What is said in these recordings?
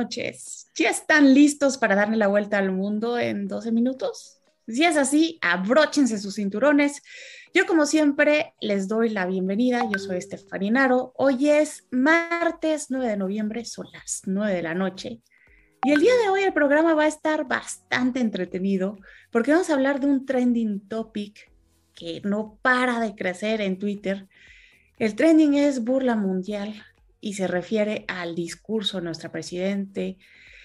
noches. ¿Ya están listos para darle la vuelta al mundo en 12 minutos? Si es así, abróchense sus cinturones. Yo, como siempre, les doy la bienvenida. Yo soy Estefaninaro. Hoy es martes 9 de noviembre, son las 9 de la noche. Y el día de hoy el programa va a estar bastante entretenido porque vamos a hablar de un trending topic que no para de crecer en Twitter. El trending es burla mundial y se refiere al discurso de nuestra presidente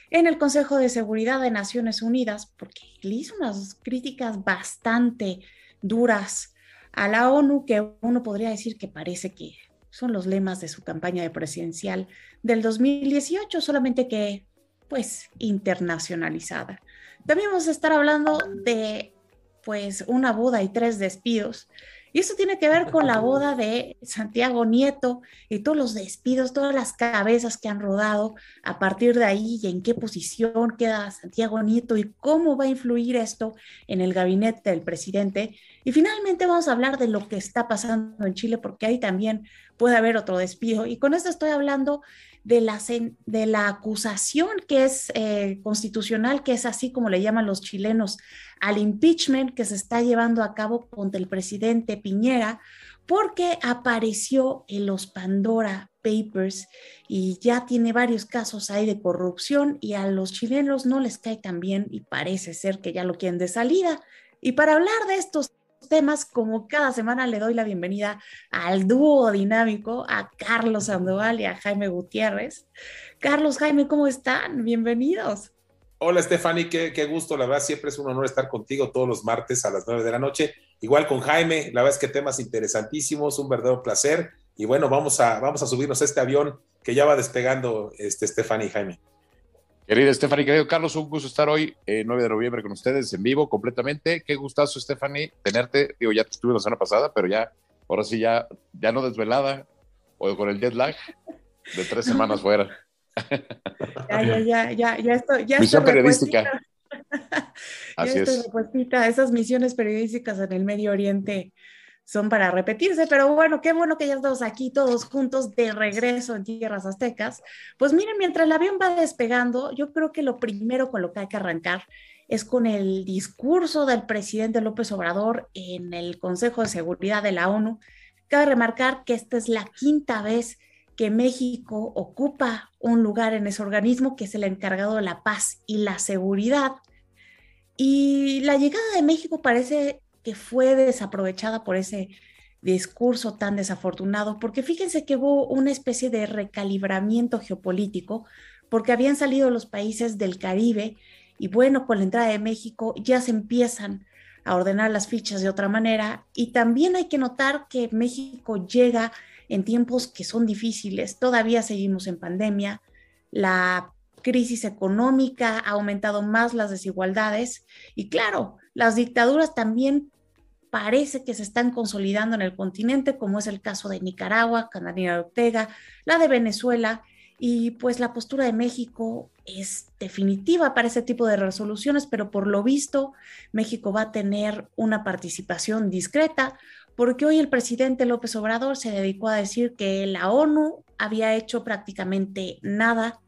en el Consejo de Seguridad de Naciones Unidas, porque le hizo unas críticas bastante duras a la ONU que uno podría decir que parece que son los lemas de su campaña de presidencial del 2018, solamente que pues internacionalizada. También vamos a estar hablando de pues una boda y tres despidos y eso tiene que ver con la boda de Santiago Nieto y todos los despidos, todas las cabezas que han rodado a partir de ahí y en qué posición queda Santiago Nieto y cómo va a influir esto en el gabinete del presidente. Y finalmente vamos a hablar de lo que está pasando en Chile, porque ahí también puede haber otro despido. Y con esto estoy hablando de la, de la acusación que es eh, constitucional, que es así como le llaman los chilenos, al impeachment que se está llevando a cabo contra el presidente Piñera, porque apareció en los Pandora Papers y ya tiene varios casos ahí de corrupción y a los chilenos no les cae tan bien y parece ser que ya lo quieren de salida. Y para hablar de estos temas, como cada semana le doy la bienvenida al dúo dinámico, a Carlos Sandoval y a Jaime Gutiérrez. Carlos, Jaime, ¿cómo están? Bienvenidos. Hola, Stephanie, qué, qué, gusto, la verdad, siempre es un honor estar contigo todos los martes a las nueve de la noche. Igual con Jaime, la verdad es que temas interesantísimos, un verdadero placer. Y bueno, vamos a, vamos a subirnos a este avión que ya va despegando, este, Stephanie y Jaime. Querida Stephanie, querido Carlos, un gusto estar hoy, eh, 9 de noviembre, con ustedes en vivo completamente. Qué gustazo, Stephanie, tenerte. Digo, ya te estuve la semana pasada, pero ya, ahora sí, ya, ya no desvelada o con el jet lag de tres semanas fuera. Ya, ya, ya, ya, ya estoy. Ya Misión periodística. Así es. Esas misiones periodísticas en el Medio Oriente son para repetirse, pero bueno, qué bueno que ya estamos aquí todos juntos de regreso en tierras aztecas. Pues miren, mientras el avión va despegando, yo creo que lo primero con lo que hay que arrancar es con el discurso del presidente López Obrador en el Consejo de Seguridad de la ONU. Cabe remarcar que esta es la quinta vez que México ocupa un lugar en ese organismo, que es el encargado de la paz y la seguridad. Y la llegada de México parece que fue desaprovechada por ese discurso tan desafortunado, porque fíjense que hubo una especie de recalibramiento geopolítico, porque habían salido los países del Caribe y bueno, con la entrada de México ya se empiezan a ordenar las fichas de otra manera. Y también hay que notar que México llega en tiempos que son difíciles, todavía seguimos en pandemia, la crisis económica ha aumentado más las desigualdades y claro, las dictaduras también parece que se están consolidando en el continente, como es el caso de Nicaragua, Canadina Ortega, la de Venezuela, y pues la postura de México es definitiva para ese tipo de resoluciones, pero por lo visto México va a tener una participación discreta, porque hoy el presidente López Obrador se dedicó a decir que la ONU había hecho prácticamente nada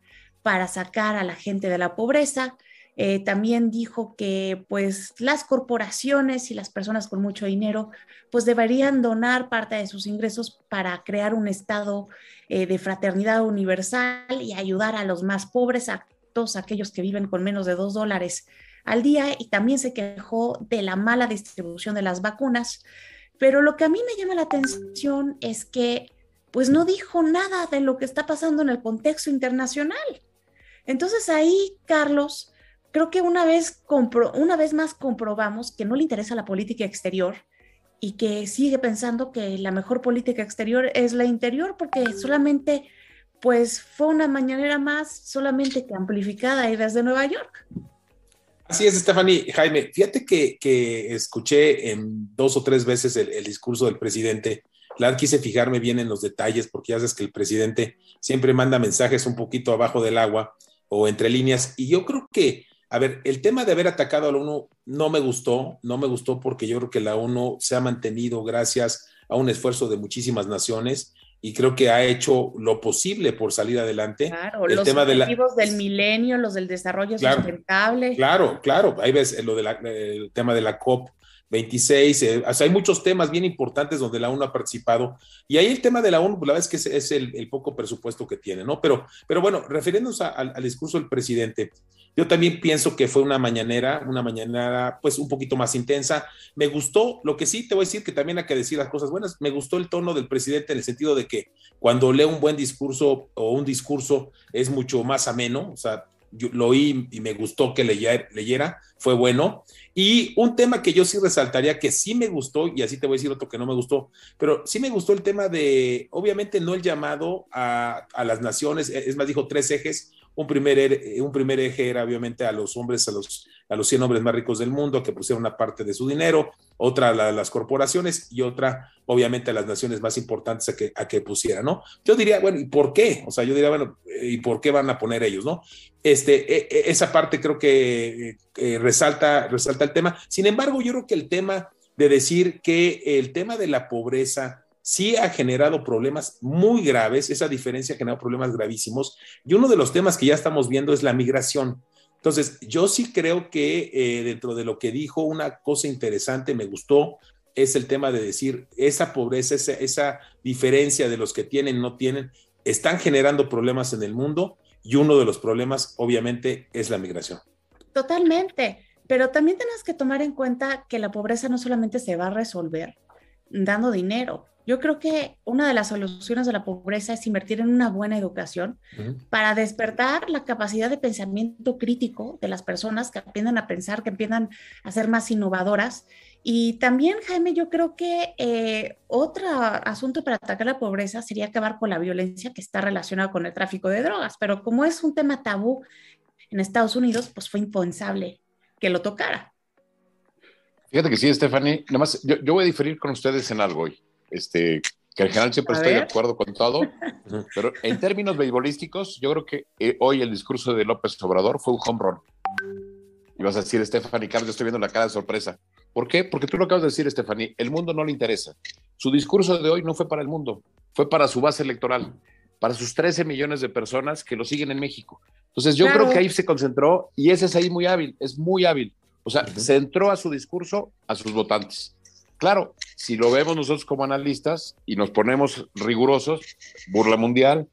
para sacar a la gente de la pobreza, eh, también dijo que pues las corporaciones y las personas con mucho dinero pues deberían donar parte de sus ingresos para crear un estado eh, de fraternidad universal y ayudar a los más pobres, a todos aquellos que viven con menos de dos dólares al día y también se quejó de la mala distribución de las vacunas. Pero lo que a mí me llama la atención es que pues no dijo nada de lo que está pasando en el contexto internacional. Entonces ahí, Carlos, creo que una vez, una vez más comprobamos que no le interesa la política exterior y que sigue pensando que la mejor política exterior es la interior, porque solamente, pues fue una mañanera más, solamente amplificada y desde Nueva York. Así es, Stephanie. Jaime, fíjate que, que escuché en dos o tres veces el, el, discurso del presidente. La quise fijarme bien en los detalles porque ya sabes que el presidente siempre manda mensajes un poquito abajo del agua o entre líneas. Y yo creo que a ver, el tema de haber atacado a la ONU no me gustó, no me gustó porque yo creo que la ONU se ha mantenido gracias a un esfuerzo de muchísimas naciones y creo que ha hecho lo posible por salir adelante. Claro, el los tema objetivos del milenio, los del desarrollo sustentable. Claro, claro, ahí ves lo del tema de la COP 26, eh, hay muchos temas bien importantes donde la ONU ha participado, y ahí el tema de la ONU, la verdad es que es, el, poco presupuesto que tiene, ¿no? Pero, pero bueno, refiriéndonos al discurso del presidente, yo también pienso que fue una mañanera, una mañanera pues un poquito más intensa. Me gustó, lo que sí te voy a decir que también hay que decir las cosas buenas, me gustó el tono del presidente en el sentido de que cuando lee un buen discurso o un discurso es mucho más ameno, o sea, yo lo oí y me gustó que leyera, fue bueno. Y un tema que yo sí resaltaría que sí me gustó, y así te voy a decir otro que no me gustó, pero sí me gustó el tema de, obviamente no el llamado a las naciones, es más, dijo tres ejes, un primer, eh, un primer eje era obviamente a los hombres, a los, a los 100 hombres más ricos del mundo que pusieron una parte de su dinero, otra a las corporaciones y otra obviamente a las naciones más importantes a que, a que pusieran, ¿no? Yo diría, bueno, ¿y por qué? O sea, yo diría, bueno, ¿y por qué van a poner ellos, no? Este, e, e, esa parte creo que eh, resalta, resalta el tema. Sin embargo, yo creo que el tema de decir que el tema de la pobreza sí ha generado problemas muy graves, esa diferencia ha generado problemas gravísimos, y uno de los temas que ya estamos viendo es la migración. Entonces, yo sí creo que eh, dentro de lo que dijo, una cosa interesante, me gustó, es el tema de decir, esa pobreza, esa, esa diferencia de los que tienen, no tienen, están generando problemas en el mundo y uno de los problemas, obviamente, es la migración. Totalmente, pero también tenemos que tomar en cuenta que la pobreza no solamente se va a resolver dando dinero, yo creo que una de las soluciones de la pobreza es invertir en una buena educación para despertar la capacidad de pensamiento crítico de las personas que aprendan a pensar, que empiezan a ser más innovadoras. Y también, Jaime, yo creo que eh, otro asunto para atacar la pobreza sería acabar con la violencia que está relacionada con el tráfico de drogas. Pero como es un tema tabú en Estados Unidos, pues fue impensable que lo tocara. Fíjate que sí, Stephanie. Nada más, yo, yo voy a diferir con ustedes en algo hoy este, que en general siempre estoy de acuerdo con todo, pero en términos beisbolísticos, yo creo que eh, hoy el discurso de López Obrador fue un home run. Y vas a decir, Stephanie Carlos, yo estoy viendo la cara de sorpresa. ¿Por qué? Porque tú lo acabas de decir, Stephanie, el mundo no le interesa. Su discurso de hoy no fue para el mundo, fue para su base electoral, para sus 13 millones de personas que lo siguen en México. Entonces yo creo que ahí se concentró y ese es ahí muy hábil, es muy hábil. O sea, centró a su discurso a sus votantes. Claro, si lo vemos nosotros como analistas y nos ponemos rigurosos, burla mundial,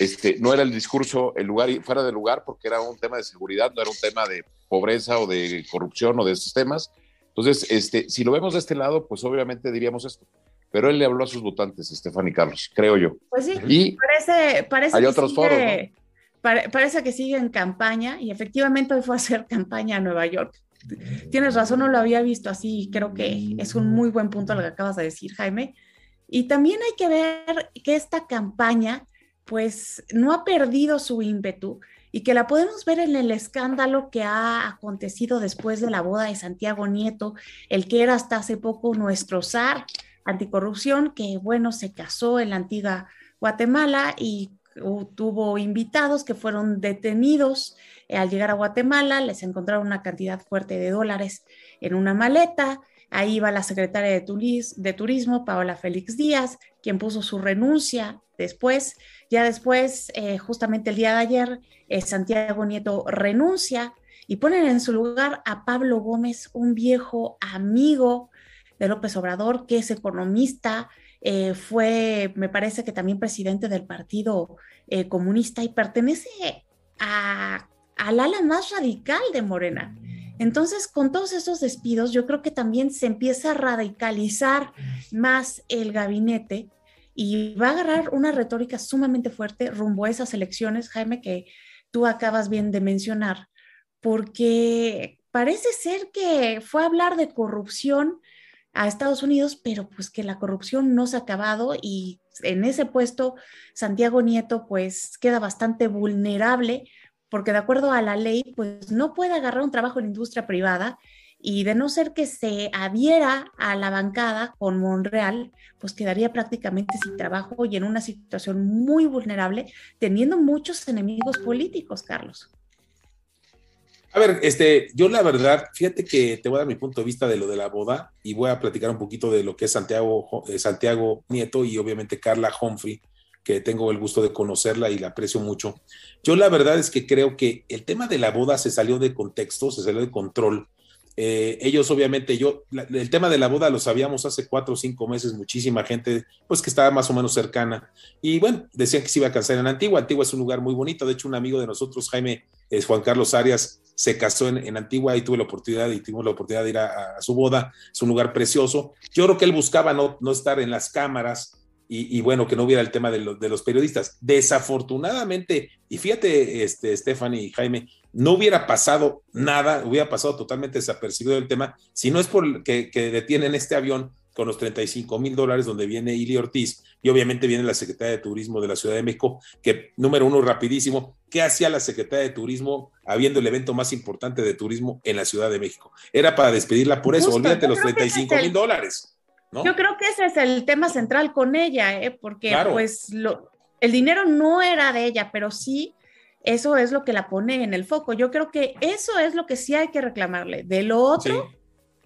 este, no era el discurso el lugar fuera de lugar porque era un tema de seguridad, no era un tema de pobreza o de corrupción o de esos temas. Entonces, este, si lo vemos de este lado, pues obviamente diríamos esto. Pero él le habló a sus votantes, Estefan y Carlos, creo yo. Pues sí, y parece, parece hay otros foros, parece que sigue en campaña y efectivamente hoy fue a hacer campaña a Nueva York Tienes razón, no lo había visto así. Creo que es un muy buen punto lo que acabas de decir, Jaime. Y también hay que ver que esta campaña, pues, no ha perdido su ímpetu y que la podemos ver en el escándalo que ha acontecido después de la boda de Santiago Nieto, el que era hasta hace poco nuestro zar anticorrupción, que, bueno, se casó en la antigua Guatemala y tuvo invitados que fueron detenidos eh, al llegar a Guatemala, les encontraron una cantidad fuerte de dólares en una maleta. Ahí va la secretaria de, de Turismo, Paola Félix Díaz, quien puso su renuncia después. Ya después, eh, justamente el día de ayer, eh, Santiago Nieto renuncia y ponen en su lugar a Pablo Gómez, un viejo amigo de López Obrador, que es economista, fue, me parece que también presidente del Partido Comunista y pertenece a al ala más radical de Morena. Entonces, con todos esos despidos, yo creo que también se empieza a radicalizar más el gabinete y va a agarrar una retórica sumamente fuerte rumbo a esas elecciones, Jaime, que tú acabas bien de mencionar, porque parece ser que fue a hablar de corrupción a Estados Unidos, pero pues que la corrupción no se ha acabado y en ese puesto Santiago Nieto pues queda bastante vulnerable porque de acuerdo a la ley, pues no puede agarrar un trabajo en industria privada y de no ser que se adhiera a la bancada con Monreal, pues quedaría prácticamente sin trabajo y en una situación muy vulnerable, teniendo muchos enemigos políticos, Carlos. A ver, este, yo la verdad, fíjate que te voy a dar mi punto de vista de lo de la boda y voy a platicar un poquito de lo que es Santiago, eh, Santiago Nieto y obviamente Carla Humphrey, que tengo el gusto de conocerla y la aprecio mucho. Yo la verdad es que creo que el tema de la boda se salió de contexto, se salió de control. Eh, ellos obviamente, yo, el tema de la boda lo sabíamos hace cuatro o cinco meses, muchísima gente, pues que estaba más o menos cercana. Y bueno, decían que se iba a casar en Antigua. Antigua es un lugar muy bonito. De hecho, un amigo de nosotros, Jaime es Juan Carlos Arias, se casó en, Antigua y tuve la oportunidad y tuvimos la oportunidad de ir a, su boda. Es un lugar precioso. Yo creo que él buscaba no, no estar en las cámaras y, bueno, que no hubiera el tema de, de, los periodistas. Desafortunadamente, y fíjate, este, Stephanie y Jaime, no hubiera pasado nada, hubiera pasado totalmente desapercibido el tema, si no es por que, que detienen este avión con los 35 mil dólares donde viene Ili Ortiz y obviamente viene la Secretaría de Turismo de la Ciudad de México, que número uno, rapidísimo, ¿qué hacía la Secretaría de Turismo habiendo el evento más importante de turismo en la Ciudad de México? Era para despedirla por eso, olvídate los 35 mil dólares. Yo creo que ese es el tema central con ella, ¿eh? porque pues lo, el dinero no era de ella, pero sí eso es lo que la pone en el foco. Yo creo que eso es lo que sí hay que reclamarle. De lo otro,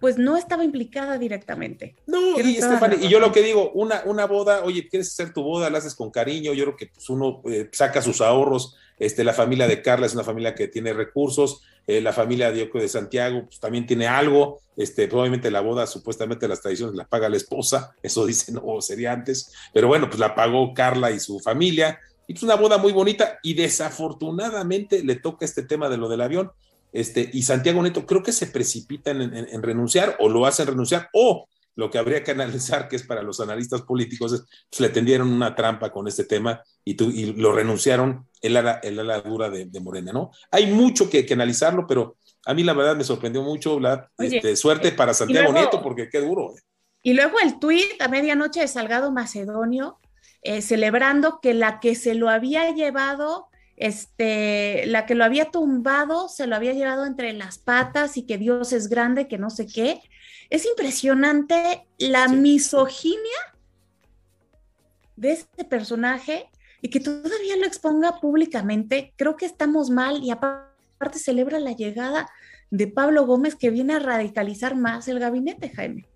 pues no estaba implicada directamente. No, y, y, yo lo que digo, una, una boda, oye, quieres hacer tu boda, la haces con cariño, yo creo que pues, uno eh, saca sus ahorros, este, la familia de Carla es una familia que tiene recursos, eh, la familia de de Santiago pues, también tiene algo, este, probablemente la boda, supuestamente las tradiciones la paga la esposa, eso dice, no, sería antes, pero bueno, pues la pagó Carla y su familia, y pues una boda muy bonita, y desafortunadamente le toca este tema de lo del avión, este, y Santiago Neto creo que se precipitan en, renunciar o lo hacen renunciar o lo que habría que analizar, que es para los analistas políticos, es pues, le tendieron una trampa con este tema y, lo renunciaron el ala, el ala dura de, Morena, ¿no? Hay mucho que, analizarlo, pero a mí la verdad me sorprendió mucho, la este, suerte para Santiago Nieto, porque qué duro. ¿eh? Y luego el tuit a medianoche de Salgado Macedonio, eh, celebrando que la que se lo había llevado este, la que lo había tumbado se lo había llevado entre las patas y que Dios es grande, que no sé qué. Es impresionante la misoginia de este personaje y que todavía lo exponga públicamente. Creo que estamos mal y aparte celebra la llegada de Pablo Gómez que viene a radicalizar más el gabinete, Jaime.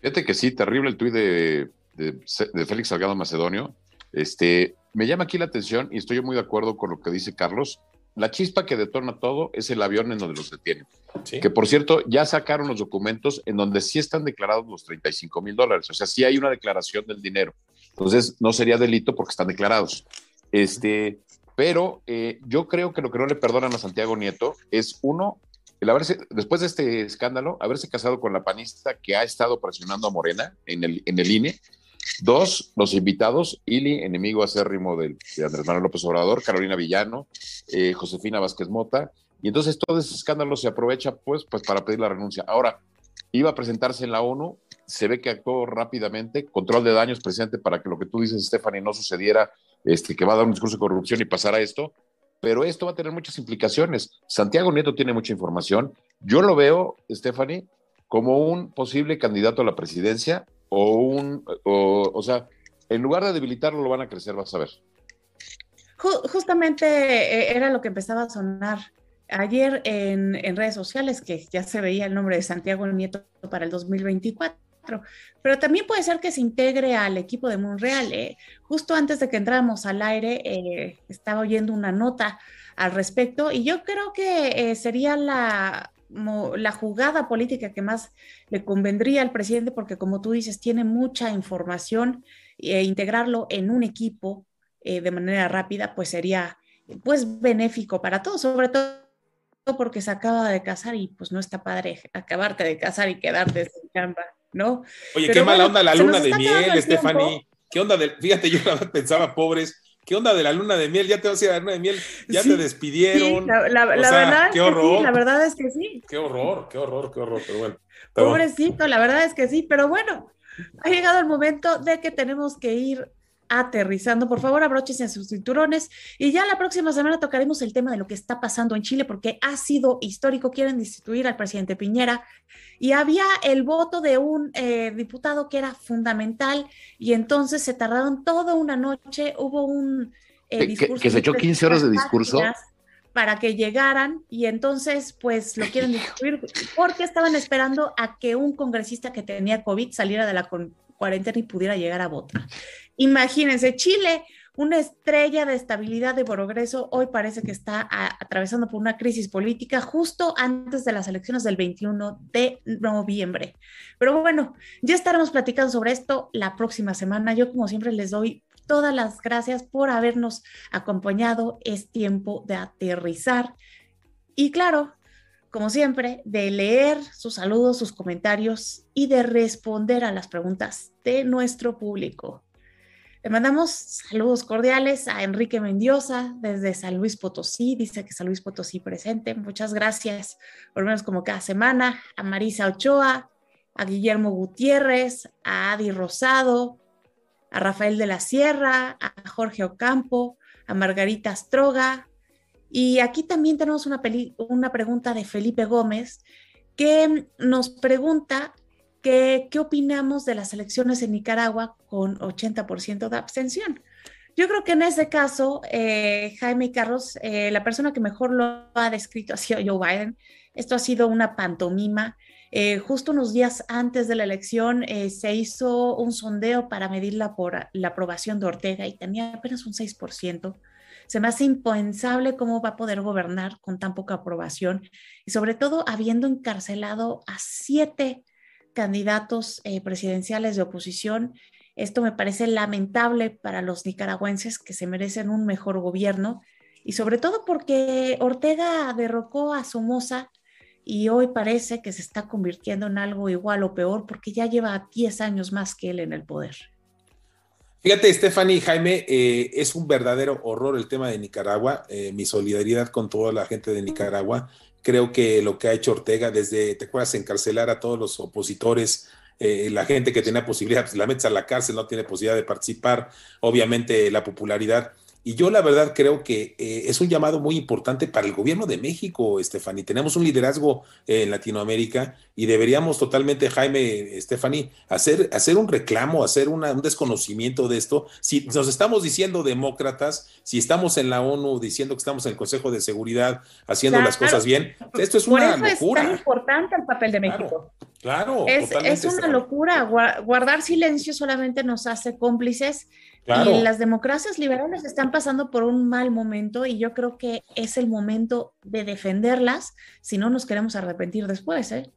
Fíjate que sí, terrible el tuit de, de Félix Salgado Macedonio. Este, me llama aquí la atención y estoy muy de acuerdo con lo que dice Carlos. La chispa que detona todo es el avión en donde los detienen. Que por cierto, ya sacaron los documentos en donde sí están declarados los 35 mil dólares. O sea, sí hay una declaración del dinero. Entonces, no sería delito porque están declarados. Este, pero eh, yo creo que lo que no le perdonan a Santiago Nieto es uno, el haberse, después de este escándalo, haberse casado con la panista que ha estado presionando a Morena en el, en el INE Dos, los invitados, Ili, enemigo acérrimo de, de Andrés Manuel López Obrador, Carolina Villano, eh, Josefina Vázquez Mota, y entonces todo ese escándalo se aprovecha pues, pues para pedir la renuncia. Ahora, iba a presentarse en la ONU, se ve que actuó rápidamente, control de daños presente para que lo que tú dices, Stephanie, no sucediera, este, que va a dar un discurso de corrupción y pasara esto, pero esto va a tener muchas implicaciones. Santiago Nieto tiene mucha información. Yo lo veo, Stephanie, como un posible candidato a la presidencia o un, o, sea, en lugar de debilitarlo, lo van a crecer, vas a ver. Justamente eh, era lo que empezaba a sonar ayer en, redes sociales, que ya se veía el nombre de Santiago Nieto para el 2024. Pero también puede ser que se integre al equipo de Monreal. ¿eh? Justo antes de que entráramos al aire, eh, estaba oyendo una nota al respecto y yo creo que sería la, la jugada política que más le convendría al presidente, porque como tú dices, tiene mucha información e integrarlo en un equipo eh, de manera rápida, pues sería pues benéfico para todos, sobre todo porque se acaba de casar y pues no está padre acabarte de casar y quedarte sin chamba, ¿no? Oye, qué mala onda la luna de miel, Stephanie. ¿Qué onda de, fíjate, yo pensaba, pobres, ¿Qué onda de la luna de miel? Ya te vas a ir a la luna de miel, ya te despidieron. la, verdad qué horror. Sí, la verdad es que sí. Qué horror, qué horror, qué horror, pero bueno. Pobrecito, la verdad es que sí, pero bueno, ha llegado el momento de que tenemos que ir aterrizando. Por favor, abróchense sus cinturones y ya la próxima semana tocaremos el tema de lo que está pasando en Chile porque ha sido histórico. Quieren destituir al presidente Piñera y había el voto de un eh, diputado que era fundamental y entonces se tardaron toda una noche. Hubo un eh, discurso. Que, se echó 15 horas de discurso. para que llegaran y entonces pues lo quieren destruir porque estaban esperando a que un congresista que tenía COVID saliera de la cuarentena y pudiera llegar a votar. Imagínense, Chile, una estrella de estabilidad y progreso, hoy parece que está atravesando por una crisis política justo antes de las elecciones del 21 de noviembre. Pero bueno, ya estaremos platicando sobre esto la próxima semana. Yo como siempre les doy todas las gracias por habernos acompañado. Es tiempo de aterrizar. Y claro, como siempre, de leer sus saludos, sus comentarios y de responder a las preguntas de nuestro público. Le mandamos saludos cordiales a Enrique Mendiosa desde San Luis Potosí, dice que San Luis Potosí presente. Muchas gracias, por lo menos como cada semana, a Marisa Ochoa, a Guillermo Gutiérrez, a Adi Rosado, a Rafael de la Sierra, a Jorge Ocampo, a Margarita Astroga. Y aquí también tenemos una, una pregunta de Felipe Gómez que nos pregunta que, qué opinamos de las elecciones en Nicaragua con 80% de abstención. Yo creo que en ese caso, eh, Jaime Carlos, eh, la persona que mejor lo ha descrito ha sido Joe Biden. Esto ha sido una pantomima. Eh, justo unos días antes de la elección eh, se hizo un sondeo para medir la, por, la aprobación de Ortega y tenía apenas un 6%. Se me hace impensable cómo va a poder gobernar con tan poca aprobación y sobre todo habiendo encarcelado a siete candidatos eh, presidenciales de oposición. Esto me parece lamentable para los nicaragüenses que se merecen un mejor gobierno y sobre todo porque Ortega derrocó a Somoza y hoy parece que se está convirtiendo en algo igual o peor porque ya lleva 10 años más que él en el poder. Fíjate, Stephanie y Jaime, eh, es un verdadero horror el tema de Nicaragua. Eh, mi solidaridad con toda la gente de Nicaragua. Creo que lo que ha hecho Ortega desde, ¿te acuerdas? Encarcelar a todos los opositores, eh, la gente que tenía posibilidad, pues, la metes a la cárcel, no tiene posibilidad de participar. Obviamente la popularidad y yo la verdad creo que eh, es un llamado muy importante para el gobierno de México, Estefany. Tenemos un liderazgo en Latinoamérica y deberíamos totalmente, Jaime, Estefany, hacer, hacer un reclamo, hacer un desconocimiento de esto. Si nos estamos diciendo demócratas, si estamos en la ONU diciendo que estamos en el Consejo de Seguridad haciendo las cosas bien, esto es una locura. Es tan importante el papel de México. Claro, es, es una locura. Guardar silencio solamente nos hace cómplices y las democracias liberales están pasando por un mal momento y yo creo que es el momento de defenderlas si no nos queremos arrepentir después. ¿eh?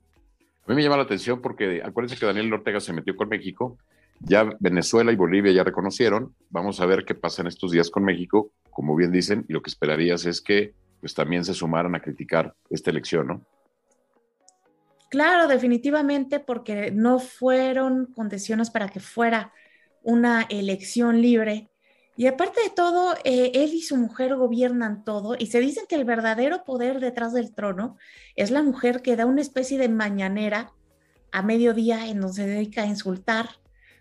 A mí me llama la atención porque acuérdense que Daniel Ortega se metió con México, ya Venezuela y Bolivia ya reconocieron, vamos a ver qué pasa en estos días con México, como bien dicen, y lo que esperarías es que pues también se sumaran a criticar esta elección, ¿no? Claro, definitivamente, porque no fueron condiciones para que fuera una elección libre. Y aparte de todo, eh, él y su mujer gobiernan todo y se dice que el verdadero poder detrás del trono es la mujer que da una especie de mañanera a mediodía en donde se dedica a insultar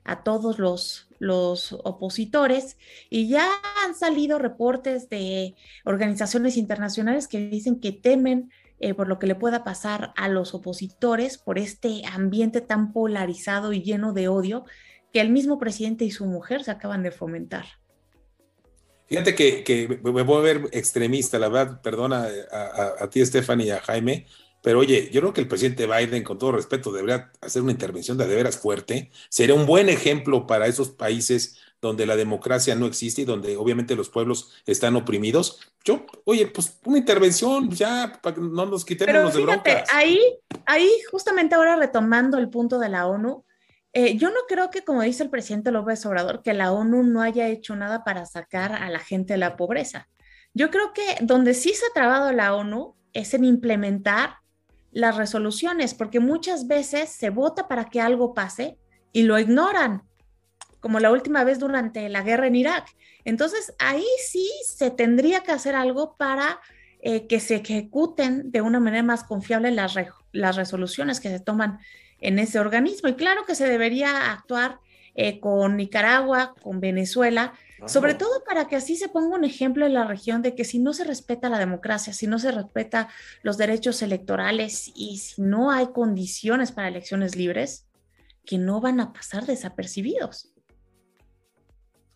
a todos los, los opositores y ya han salido reportes de organizaciones internacionales que dicen que temen eh, por lo que le pueda pasar a los opositores por este ambiente tan polarizado y lleno de odio que el mismo presidente y su mujer se acaban de fomentar. Fíjate que, me voy a ver extremista, la verdad, perdona a, ti, Stephanie, y a Jaime, pero oye, yo creo que el presidente Biden, con todo respeto, debería hacer una intervención de, de veras fuerte. Sería un buen ejemplo para esos países donde la democracia no existe y donde obviamente los pueblos están oprimidos. Yo, oye, pues una intervención ya para que no nos quitemos los de broncas. Ahí, ahí, justamente ahora retomando el punto de la ONU, eh, yo no creo que, como dice el presidente López Obrador, que la ONU no haya hecho nada para sacar a la gente de la pobreza. Yo creo que donde sí se ha trabado la ONU es en implementar las resoluciones, porque muchas veces se vota para que algo pase y lo ignoran, como la última vez durante la guerra en Irak. Entonces, ahí sí se tendría que hacer algo para eh, que se ejecuten de una manera más confiable las, las resoluciones que se toman en ese organismo. Y claro que se debería actuar eh, con Nicaragua, con Venezuela, sobre todo para que así se ponga un ejemplo en la región de que si no se respeta la democracia, si no se respeta los derechos electorales y si no hay condiciones para elecciones libres, que no van a pasar desapercibidos.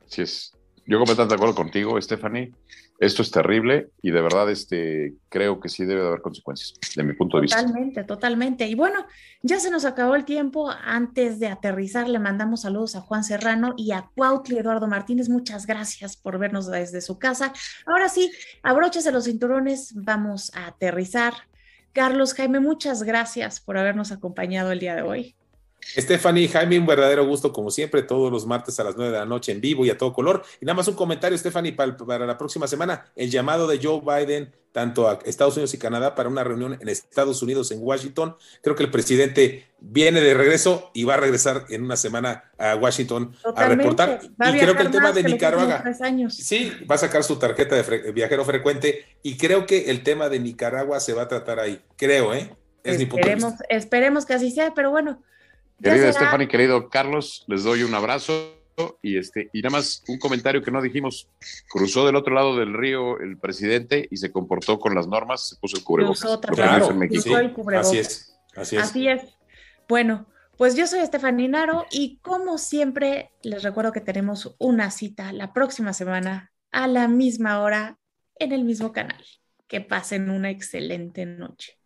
Así es. Yo completamente de acuerdo contigo, Stephanie. Esto es terrible y de verdad este, creo que sí debe de haber consecuencias, de mi punto de vista. Totalmente, totalmente. Y bueno, ya se nos acabó el tiempo. Antes de aterrizar, le mandamos saludos a Juan Serrano y a Cuautli Eduardo Martínez. Muchas gracias por vernos desde su casa. Ahora sí, abróchese los cinturones, vamos a aterrizar. Carlos Jaime, muchas gracias por habernos acompañado el día de hoy. Stephanie, Jaime, un verdadero gusto como siempre, todos los martes a las 9 de la noche en vivo y a todo color. Y nada más un comentario, Stephanie, para, para, la próxima semana, el llamado de Joe Biden tanto a Estados Unidos y Canadá para una reunión en Estados Unidos, en Washington. Creo que el presidente viene de regreso y va a regresar en una semana a Washington a reportar. y creo que el tema de Nicaragua, sí, va a sacar su tarjeta de viajero frecuente y creo que el tema de Nicaragua se va a tratar ahí. Creo, ¿eh? Es esperemos, esperemos que así sea, pero bueno, Querida Stephanie, querido Carlos, les doy un abrazo y este y nada más un comentario que no dijimos. Cruzó del otro lado del río el presidente y se comportó con las normas, se puso el cubrebocas. Claro, Así es, así es. Así es. Bueno, pues yo soy Stephanie Naro y como siempre les recuerdo que tenemos una cita la próxima semana a la misma hora en el mismo canal. Que pasen una excelente noche.